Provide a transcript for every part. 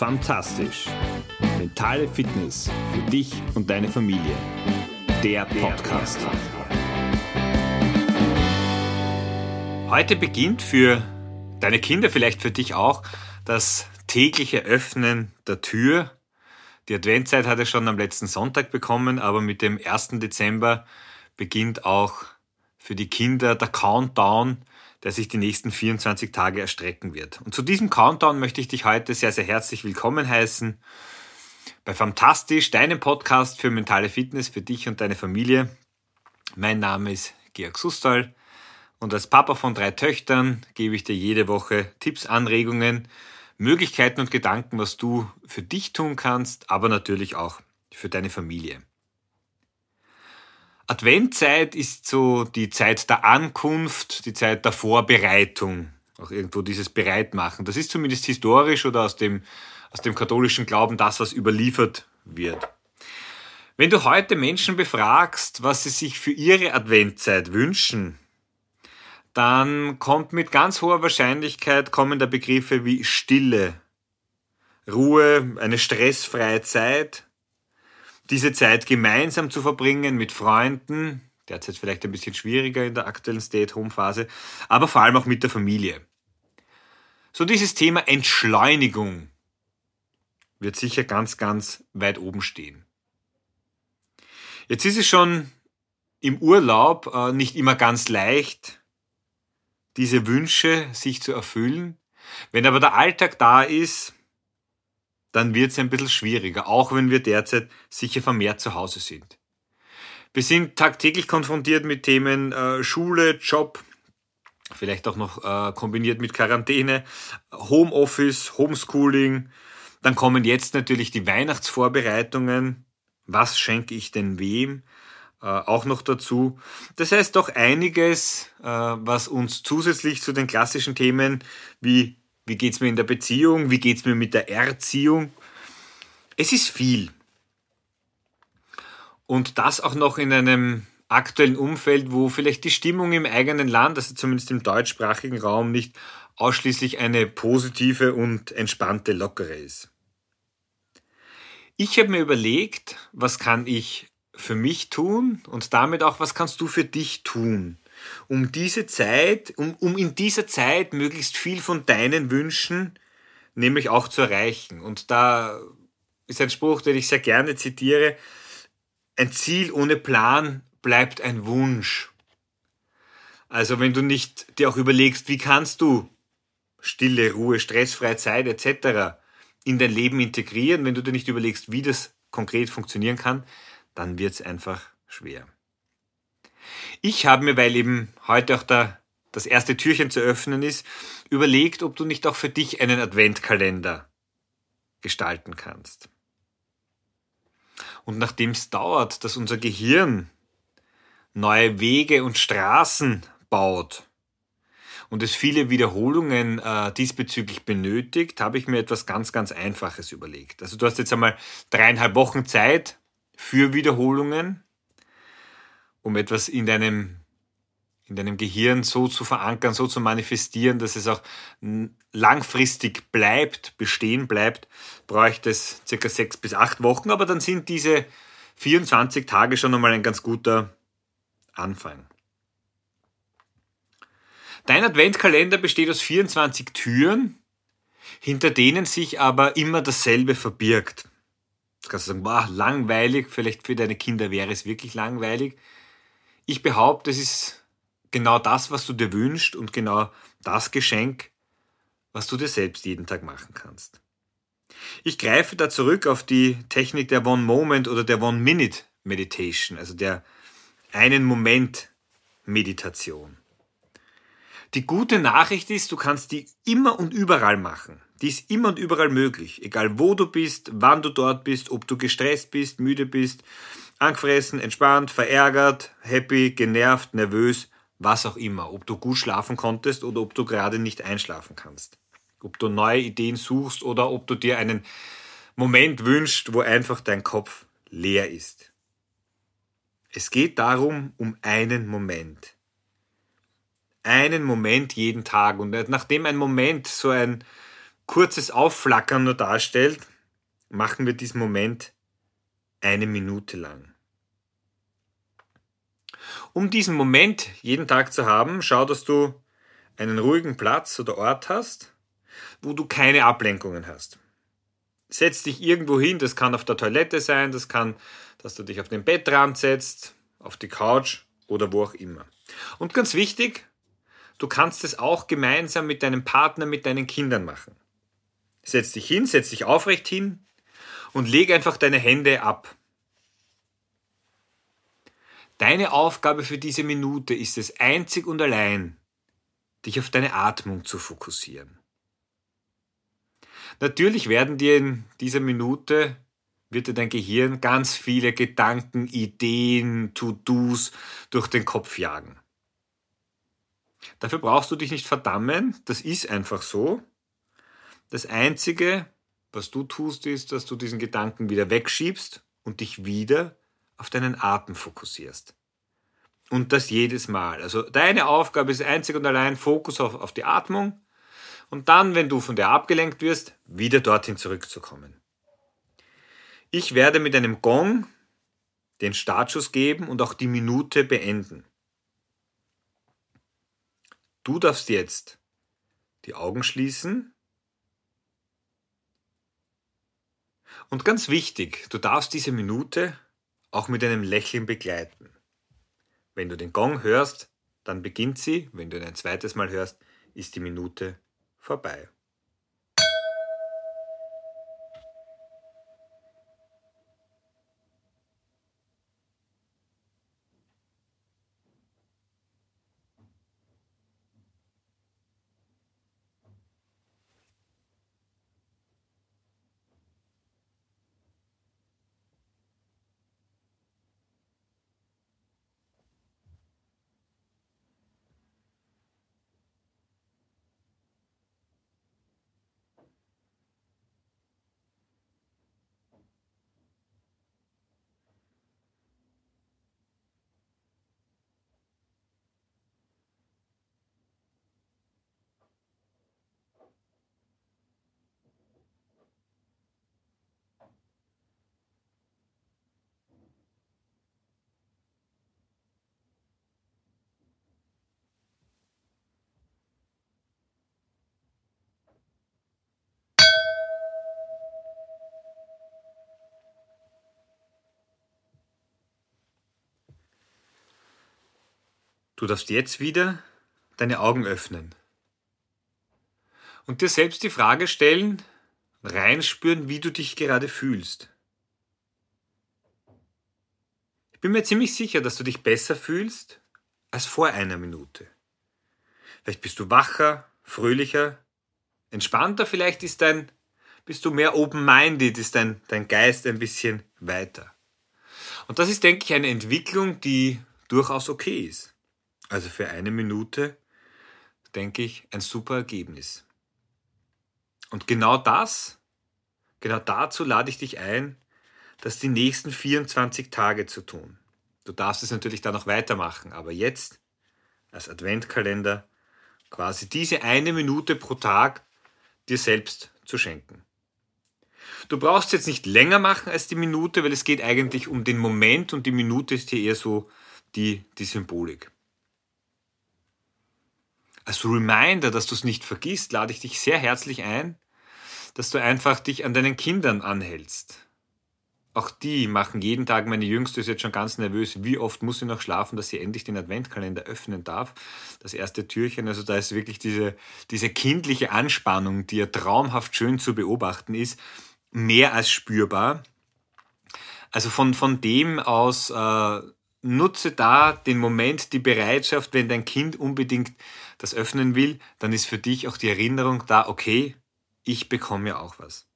Fantastisch. Mentale Fitness für dich und deine Familie. Der Podcast. Heute beginnt für deine Kinder, vielleicht für dich auch, das tägliche Öffnen der Tür. Die Adventzeit hat er schon am letzten Sonntag bekommen, aber mit dem 1. Dezember beginnt auch für die Kinder der Countdown der sich die nächsten 24 Tage erstrecken wird. Und zu diesem Countdown möchte ich dich heute sehr, sehr herzlich willkommen heißen. Bei Fantastisch, deinem Podcast für mentale Fitness für dich und deine Familie. Mein Name ist Georg Sustal und als Papa von drei Töchtern gebe ich dir jede Woche Tipps, Anregungen, Möglichkeiten und Gedanken, was du für dich tun kannst, aber natürlich auch für deine Familie. Adventzeit ist so die Zeit der Ankunft, die Zeit der Vorbereitung, auch irgendwo dieses Bereitmachen. Das ist zumindest historisch oder aus dem, aus dem katholischen Glauben das, was überliefert wird. Wenn du heute Menschen befragst, was sie sich für ihre Adventzeit wünschen, dann kommt mit ganz hoher Wahrscheinlichkeit kommen da Begriffe wie Stille, Ruhe, eine stressfreie Zeit, diese Zeit gemeinsam zu verbringen mit Freunden, derzeit vielleicht ein bisschen schwieriger in der aktuellen Stay-at-Home-Phase, aber vor allem auch mit der Familie. So dieses Thema Entschleunigung wird sicher ganz, ganz weit oben stehen. Jetzt ist es schon im Urlaub äh, nicht immer ganz leicht, diese Wünsche sich zu erfüllen. Wenn aber der Alltag da ist, dann wird es ein bisschen schwieriger, auch wenn wir derzeit sicher vermehrt zu Hause sind. Wir sind tagtäglich konfrontiert mit Themen äh, Schule, Job, vielleicht auch noch äh, kombiniert mit Quarantäne, Homeoffice, Homeschooling. Dann kommen jetzt natürlich die Weihnachtsvorbereitungen. Was schenke ich denn wem? Äh, auch noch dazu. Das heißt doch einiges, äh, was uns zusätzlich zu den klassischen Themen wie wie geht's mir in der Beziehung? Wie geht's mir mit der Erziehung? Es ist viel. Und das auch noch in einem aktuellen Umfeld, wo vielleicht die Stimmung im eigenen Land, also zumindest im deutschsprachigen Raum, nicht ausschließlich eine positive und entspannte, lockere ist. Ich habe mir überlegt, was kann ich für mich tun und damit auch, was kannst du für dich tun, um diese Zeit, um, um in dieser Zeit möglichst viel von deinen Wünschen nämlich auch zu erreichen. Und da ist ein Spruch, den ich sehr gerne zitiere. Ein Ziel ohne Plan bleibt ein Wunsch. Also wenn du nicht dir auch überlegst, wie kannst du Stille, Ruhe, stressfreie Zeit etc. in dein Leben integrieren, wenn du dir nicht überlegst, wie das konkret funktionieren kann, dann wird es einfach schwer. Ich habe mir, weil eben heute auch da das erste Türchen zu öffnen ist, überlegt, ob du nicht auch für dich einen Adventkalender gestalten kannst. Und nachdem es dauert, dass unser Gehirn neue Wege und Straßen baut und es viele Wiederholungen äh, diesbezüglich benötigt, habe ich mir etwas ganz, ganz Einfaches überlegt. Also du hast jetzt einmal dreieinhalb Wochen Zeit für Wiederholungen um etwas in deinem, in deinem Gehirn so zu verankern, so zu manifestieren, dass es auch langfristig bleibt, bestehen bleibt, bräuchte es circa sechs bis acht Wochen, aber dann sind diese 24 Tage schon einmal ein ganz guter Anfang. Dein Adventkalender besteht aus 24 Türen, hinter denen sich aber immer dasselbe verbirgt. Du kannst sagen, boah, langweilig, vielleicht für deine Kinder wäre es wirklich langweilig. Ich behaupte, es ist genau das, was du dir wünschst und genau das Geschenk, was du dir selbst jeden Tag machen kannst. Ich greife da zurück auf die Technik der One Moment oder der One Minute Meditation, also der einen Moment Meditation. Die gute Nachricht ist, du kannst die immer und überall machen. Die ist immer und überall möglich. Egal wo du bist, wann du dort bist, ob du gestresst bist, müde bist, angefressen, entspannt, verärgert, happy, genervt, nervös, was auch immer. Ob du gut schlafen konntest oder ob du gerade nicht einschlafen kannst. Ob du neue Ideen suchst oder ob du dir einen Moment wünschst, wo einfach dein Kopf leer ist. Es geht darum, um einen Moment. Einen Moment jeden Tag. Und nachdem ein Moment so ein kurzes Aufflackern nur darstellt, machen wir diesen Moment eine Minute lang. Um diesen Moment jeden Tag zu haben, schau, dass du einen ruhigen Platz oder Ort hast, wo du keine Ablenkungen hast. Setz dich irgendwo hin, das kann auf der Toilette sein, das kann, dass du dich auf den Bettrand setzt, auf die Couch oder wo auch immer. Und ganz wichtig, du kannst es auch gemeinsam mit deinem Partner, mit deinen Kindern machen. Setz dich hin, setz dich aufrecht hin und leg einfach deine Hände ab. Deine Aufgabe für diese Minute ist es einzig und allein, dich auf deine Atmung zu fokussieren. Natürlich werden dir in dieser Minute, wird dir dein Gehirn ganz viele Gedanken, Ideen, To-Dos durch den Kopf jagen. Dafür brauchst du dich nicht verdammen, das ist einfach so. Das Einzige, was du tust, ist, dass du diesen Gedanken wieder wegschiebst und dich wieder auf deinen Atem fokussierst. Und das jedes Mal. Also deine Aufgabe ist einzig und allein Fokus auf, auf die Atmung und dann, wenn du von der abgelenkt wirst, wieder dorthin zurückzukommen. Ich werde mit einem Gong den Startschuss geben und auch die Minute beenden. Du darfst jetzt die Augen schließen Und ganz wichtig, du darfst diese Minute auch mit einem Lächeln begleiten. Wenn du den Gong hörst, dann beginnt sie, wenn du ihn ein zweites Mal hörst, ist die Minute vorbei. Du darfst jetzt wieder deine Augen öffnen und dir selbst die Frage stellen, reinspüren, wie du dich gerade fühlst. Ich bin mir ziemlich sicher, dass du dich besser fühlst als vor einer Minute. Vielleicht bist du wacher, fröhlicher, entspannter, vielleicht ist dein, bist du mehr open-minded, ist dein, dein Geist ein bisschen weiter. Und das ist, denke ich, eine Entwicklung, die durchaus okay ist. Also für eine Minute, denke ich, ein super Ergebnis. Und genau das, genau dazu lade ich dich ein, das die nächsten 24 Tage zu tun. Du darfst es natürlich dann noch weitermachen, aber jetzt als Adventkalender quasi diese eine Minute pro Tag dir selbst zu schenken. Du brauchst jetzt nicht länger machen als die Minute, weil es geht eigentlich um den Moment und die Minute ist hier eher so die, die Symbolik als Reminder, dass du es nicht vergisst, lade ich dich sehr herzlich ein, dass du einfach dich an deinen Kindern anhältst. Auch die machen jeden Tag, meine Jüngste ist jetzt schon ganz nervös, wie oft muss sie noch schlafen, dass sie endlich den Adventkalender öffnen darf. Das erste Türchen, also da ist wirklich diese, diese kindliche Anspannung, die ja traumhaft schön zu beobachten ist, mehr als spürbar. Also von, von dem aus äh, nutze da den Moment, die Bereitschaft, wenn dein Kind unbedingt das öffnen will, dann ist für dich auch die Erinnerung da, okay, ich bekomme ja auch was.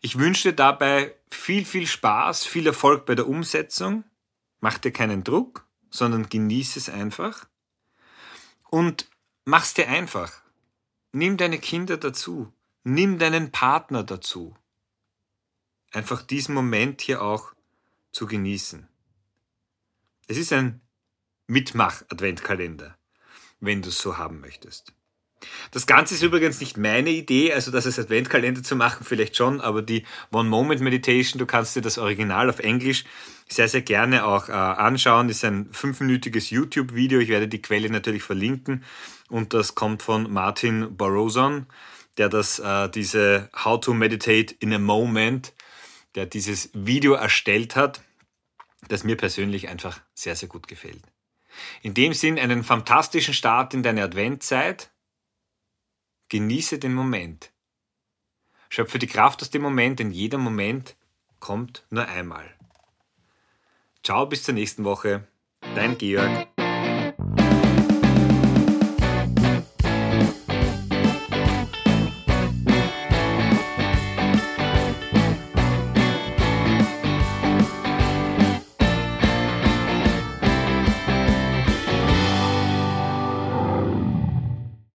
Ich wünsche dir dabei viel, viel Spaß, viel Erfolg bei der Umsetzung. Mach dir keinen Druck, sondern genieße es einfach. Und mach's dir einfach. Nimm deine Kinder dazu. Nimm deinen Partner dazu. Einfach diesen Moment hier auch zu genießen. Es ist ein Mitmach-Adventkalender, wenn du es so haben möchtest. Das Ganze ist übrigens nicht meine Idee, also das als Adventkalender zu machen, vielleicht schon, aber die One Moment Meditation, du kannst dir das Original auf Englisch sehr, sehr gerne auch äh, anschauen. Ist ein fünfminütiges YouTube-Video. Ich werde die Quelle natürlich verlinken. Und das kommt von Martin Barroson, der das, äh, diese How to Meditate in a Moment, der dieses Video erstellt hat, das mir persönlich einfach sehr, sehr gut gefällt. In dem Sinn einen fantastischen Start in deine Adventzeit Genieße den Moment. Schöpfe die Kraft aus dem Moment, denn jeder Moment kommt nur einmal. Ciao, bis zur nächsten Woche. Dein Georg.